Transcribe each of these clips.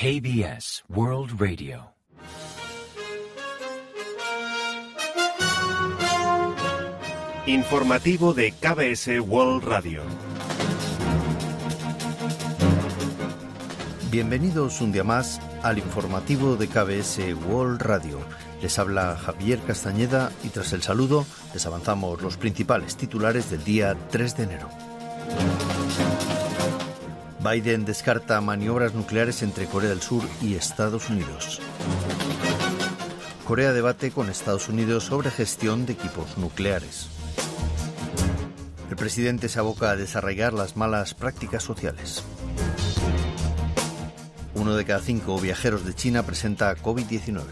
KBS World Radio. Informativo de KBS World Radio. Bienvenidos un día más al informativo de KBS World Radio. Les habla Javier Castañeda y tras el saludo les avanzamos los principales titulares del día 3 de enero. Biden descarta maniobras nucleares entre Corea del Sur y Estados Unidos. Corea debate con Estados Unidos sobre gestión de equipos nucleares. El presidente se aboca a desarraigar las malas prácticas sociales. Uno de cada cinco viajeros de China presenta COVID-19.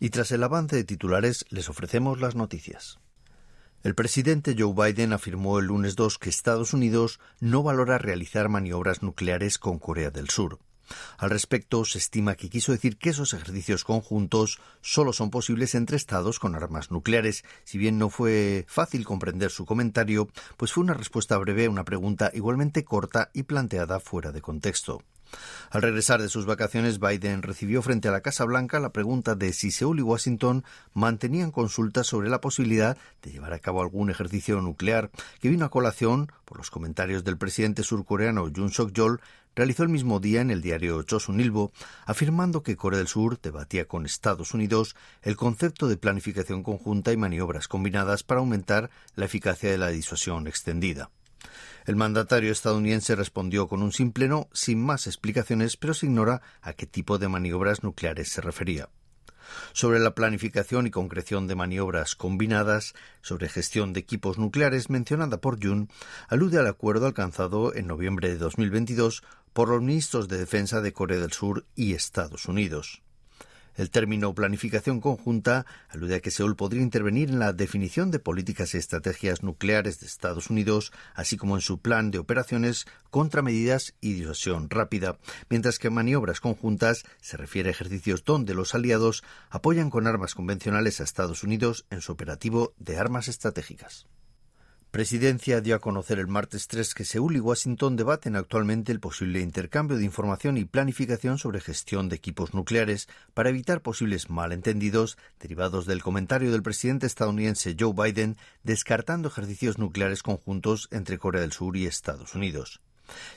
Y tras el avance de titulares les ofrecemos las noticias. El presidente Joe Biden afirmó el lunes 2 que Estados Unidos no valora realizar maniobras nucleares con Corea del Sur. Al respecto, se estima que quiso decir que esos ejercicios conjuntos solo son posibles entre estados con armas nucleares. Si bien no fue fácil comprender su comentario, pues fue una respuesta breve a una pregunta igualmente corta y planteada fuera de contexto. Al regresar de sus vacaciones, Biden recibió frente a la Casa Blanca la pregunta de si Seúl y Washington mantenían consultas sobre la posibilidad de llevar a cabo algún ejercicio nuclear, que vino a colación por los comentarios del presidente surcoreano Jun Suk-yeol realizó el mismo día en el diario Chosun Ilbo, afirmando que Corea del Sur debatía con Estados Unidos el concepto de planificación conjunta y maniobras combinadas para aumentar la eficacia de la disuasión extendida. El mandatario estadounidense respondió con un simple no, sin más explicaciones, pero se ignora a qué tipo de maniobras nucleares se refería. Sobre la planificación y concreción de maniobras combinadas, sobre gestión de equipos nucleares mencionada por Jun, alude al acuerdo alcanzado en noviembre de 2022 por los ministros de Defensa de Corea del Sur y Estados Unidos. El término planificación conjunta alude a que Seúl podría intervenir en la definición de políticas y estrategias nucleares de Estados Unidos, así como en su plan de operaciones, contramedidas y disuasión rápida, mientras que maniobras conjuntas se refiere a ejercicios donde los aliados apoyan con armas convencionales a Estados Unidos en su operativo de armas estratégicas. Presidencia dio a conocer el martes 3 que Seúl y Washington debaten actualmente el posible intercambio de información y planificación sobre gestión de equipos nucleares para evitar posibles malentendidos derivados del comentario del presidente estadounidense Joe Biden descartando ejercicios nucleares conjuntos entre Corea del Sur y Estados Unidos.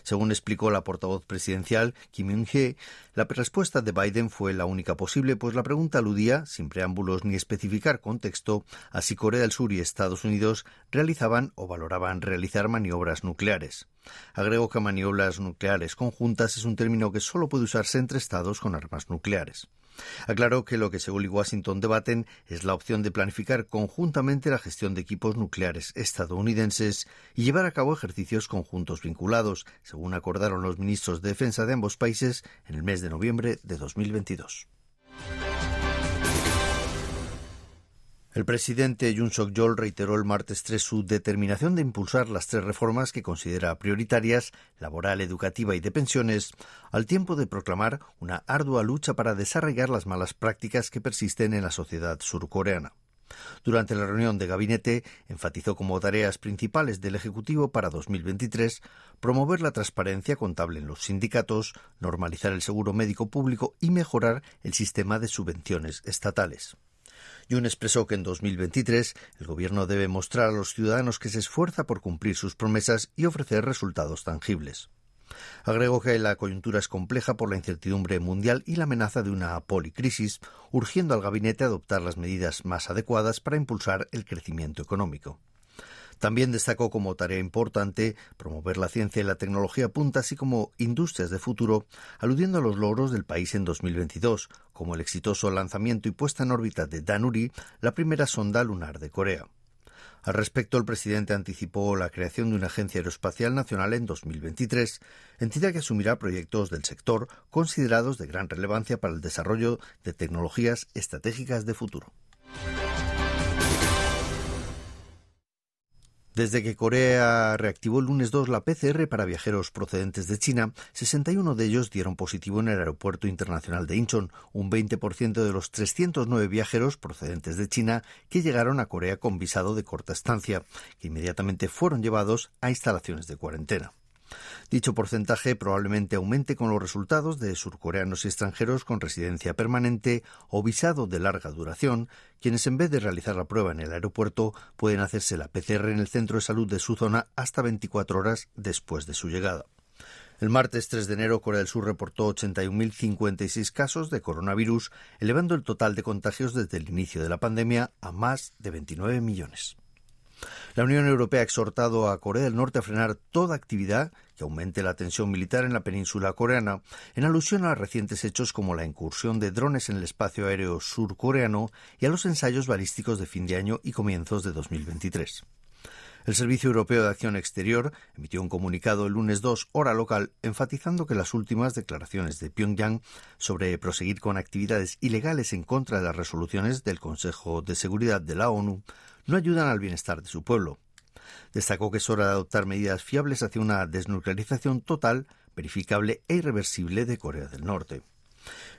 Según explicó la portavoz presidencial Kim Yoon-hee, la respuesta de Biden fue la única posible, pues la pregunta aludía, sin preámbulos ni especificar contexto, a si Corea del Sur y Estados Unidos realizaban o valoraban realizar maniobras nucleares. Agregó que maniobras nucleares conjuntas es un término que solo puede usarse entre estados con armas nucleares. Aclaró que lo que Seúl y Washington debaten es la opción de planificar conjuntamente la gestión de equipos nucleares estadounidenses y llevar a cabo ejercicios conjuntos vinculados, según acordaron los ministros de Defensa de ambos países en el mes de noviembre de 2022. El presidente Yoon Suk-yeol reiteró el martes 3 su determinación de impulsar las tres reformas que considera prioritarias, laboral, educativa y de pensiones, al tiempo de proclamar una ardua lucha para desarraigar las malas prácticas que persisten en la sociedad surcoreana. Durante la reunión de gabinete, enfatizó como tareas principales del Ejecutivo para 2023 promover la transparencia contable en los sindicatos, normalizar el seguro médico público y mejorar el sistema de subvenciones estatales. Jun expresó que en 2023 el Gobierno debe mostrar a los ciudadanos que se esfuerza por cumplir sus promesas y ofrecer resultados tangibles. Agregó que la coyuntura es compleja por la incertidumbre mundial y la amenaza de una policrisis, urgiendo al gabinete a adoptar las medidas más adecuadas para impulsar el crecimiento económico. También destacó como tarea importante promover la ciencia y la tecnología punta, así como industrias de futuro, aludiendo a los logros del país en 2022, como el exitoso lanzamiento y puesta en órbita de Danuri, la primera sonda lunar de Corea. Al respecto, el presidente anticipó la creación de una agencia aeroespacial nacional en 2023, entidad que asumirá proyectos del sector considerados de gran relevancia para el desarrollo de tecnologías estratégicas de futuro. Desde que Corea reactivó el lunes 2 la PCR para viajeros procedentes de China, 61 de ellos dieron positivo en el aeropuerto internacional de Incheon, un 20% de los 309 viajeros procedentes de China que llegaron a Corea con visado de corta estancia, que inmediatamente fueron llevados a instalaciones de cuarentena. Dicho porcentaje probablemente aumente con los resultados de surcoreanos y extranjeros con residencia permanente o visado de larga duración, quienes en vez de realizar la prueba en el aeropuerto pueden hacerse la PCR en el centro de salud de su zona hasta 24 horas después de su llegada. El martes 3 de enero, Corea del Sur reportó 81.056 casos de coronavirus, elevando el total de contagios desde el inicio de la pandemia a más de 29 millones. La Unión Europea ha exhortado a Corea del Norte a frenar toda actividad que aumente la tensión militar en la península coreana, en alusión a recientes hechos como la incursión de drones en el espacio aéreo surcoreano y a los ensayos balísticos de fin de año y comienzos de 2023. El Servicio Europeo de Acción Exterior emitió un comunicado el lunes 2, hora local, enfatizando que las últimas declaraciones de Pyongyang sobre proseguir con actividades ilegales en contra de las resoluciones del Consejo de Seguridad de la ONU no ayudan al bienestar de su pueblo. Destacó que es hora de adoptar medidas fiables hacia una desnuclearización total, verificable e irreversible de Corea del Norte.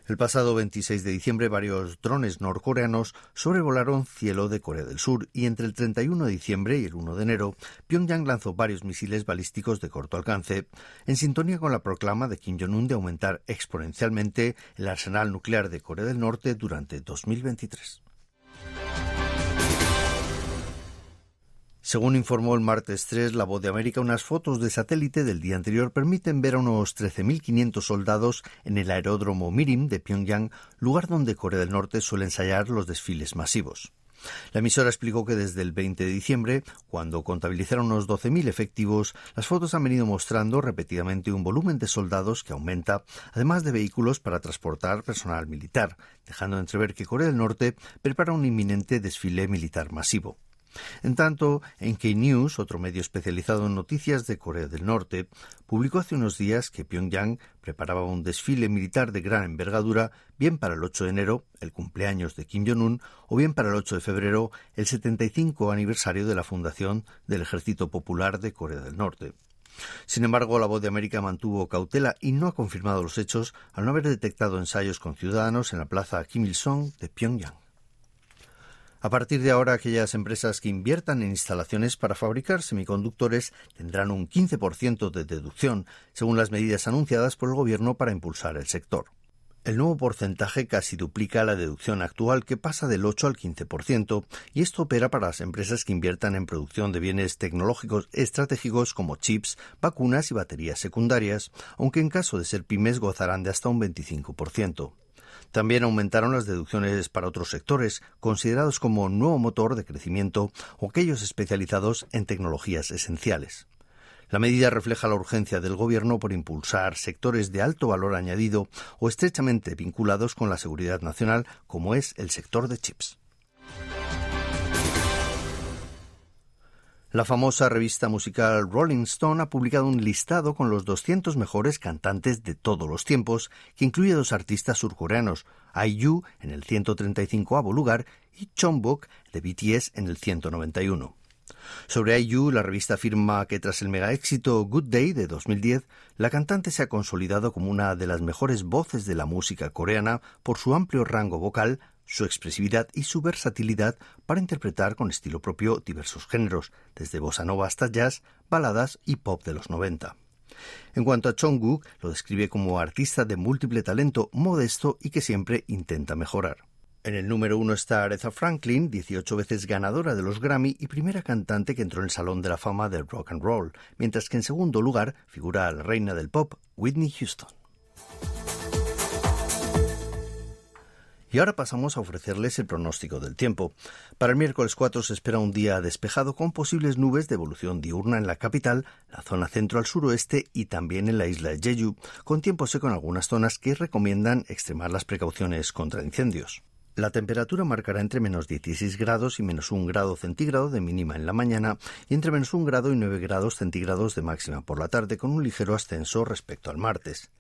El pasado 26 de diciembre varios drones norcoreanos sobrevolaron cielo de Corea del Sur y entre el 31 de diciembre y el 1 de enero Pyongyang lanzó varios misiles balísticos de corto alcance en sintonía con la proclama de Kim Jong-un de aumentar exponencialmente el arsenal nuclear de Corea del Norte durante 2023. Según informó el martes 3 La Voz de América, unas fotos de satélite del día anterior permiten ver a unos 13.500 soldados en el aeródromo Mirim de Pyongyang, lugar donde Corea del Norte suele ensayar los desfiles masivos. La emisora explicó que desde el 20 de diciembre, cuando contabilizaron unos 12.000 efectivos, las fotos han venido mostrando repetidamente un volumen de soldados que aumenta, además de vehículos para transportar personal militar, dejando entrever que Corea del Norte prepara un inminente desfile militar masivo. En tanto, NK News, otro medio especializado en noticias de Corea del Norte, publicó hace unos días que Pyongyang preparaba un desfile militar de gran envergadura bien para el 8 de enero, el cumpleaños de Kim Jong-un, o bien para el 8 de febrero, el 75 aniversario de la fundación del Ejército Popular de Corea del Norte. Sin embargo, la voz de América mantuvo cautela y no ha confirmado los hechos al no haber detectado ensayos con ciudadanos en la plaza Kim Il-sung de Pyongyang. A partir de ahora, aquellas empresas que inviertan en instalaciones para fabricar semiconductores tendrán un 15% de deducción, según las medidas anunciadas por el Gobierno para impulsar el sector. El nuevo porcentaje casi duplica la deducción actual que pasa del 8 al 15%, y esto opera para las empresas que inviertan en producción de bienes tecnológicos estratégicos como chips, vacunas y baterías secundarias, aunque en caso de ser pymes gozarán de hasta un 25%. También aumentaron las deducciones para otros sectores, considerados como nuevo motor de crecimiento o aquellos especializados en tecnologías esenciales. La medida refleja la urgencia del Gobierno por impulsar sectores de alto valor añadido o estrechamente vinculados con la seguridad nacional, como es el sector de chips. La famosa revista musical Rolling Stone ha publicado un listado con los 200 mejores cantantes de todos los tiempos, que incluye dos artistas surcoreanos, IU en el 135 lugar y Chongbuk de BTS en el 191. Sobre IU, la revista afirma que tras el mega éxito Good Day de 2010, la cantante se ha consolidado como una de las mejores voces de la música coreana por su amplio rango vocal, su expresividad y su versatilidad para interpretar con estilo propio diversos géneros, desde bossa nova hasta jazz, baladas y pop de los 90. En cuanto a Chongguk, lo describe como artista de múltiple talento, modesto y que siempre intenta mejorar. En el número uno está Aretha Franklin, 18 veces ganadora de los Grammy y primera cantante que entró en el Salón de la Fama del Rock and Roll, mientras que en segundo lugar figura la reina del pop, Whitney Houston. Y ahora pasamos a ofrecerles el pronóstico del tiempo. Para el miércoles 4 se espera un día despejado con posibles nubes de evolución diurna en la capital, la zona centro al suroeste y también en la isla de Jeju, con tiempo seco en algunas zonas que recomiendan extremar las precauciones contra incendios. La temperatura marcará entre menos 16 grados y menos 1 grado centígrado de mínima en la mañana y entre menos 1 grado y 9 grados centígrados de máxima por la tarde, con un ligero ascenso respecto al martes.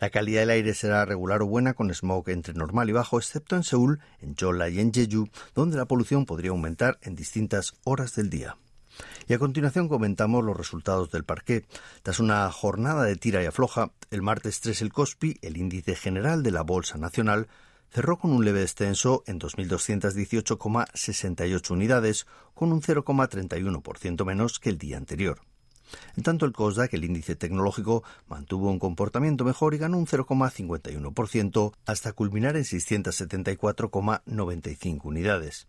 La calidad del aire será regular o buena con smog entre normal y bajo, excepto en Seúl, en Jola y en Jeju, donde la polución podría aumentar en distintas horas del día. Y a continuación comentamos los resultados del parqué. Tras una jornada de tira y afloja, el martes 3 el COSPI, el índice general de la Bolsa Nacional, cerró con un leve descenso en 2.218,68 unidades, con un 0,31% menos que el día anterior. En tanto, el COSDAC, el índice tecnológico, mantuvo un comportamiento mejor y ganó un 0,51% hasta culminar en 674,95 unidades.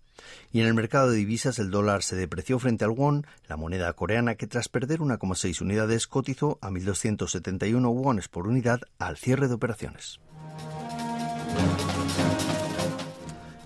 Y en el mercado de divisas el dólar se depreció frente al won, la moneda coreana que tras perder 1,6 unidades cotizó a 1.271 wones por unidad al cierre de operaciones.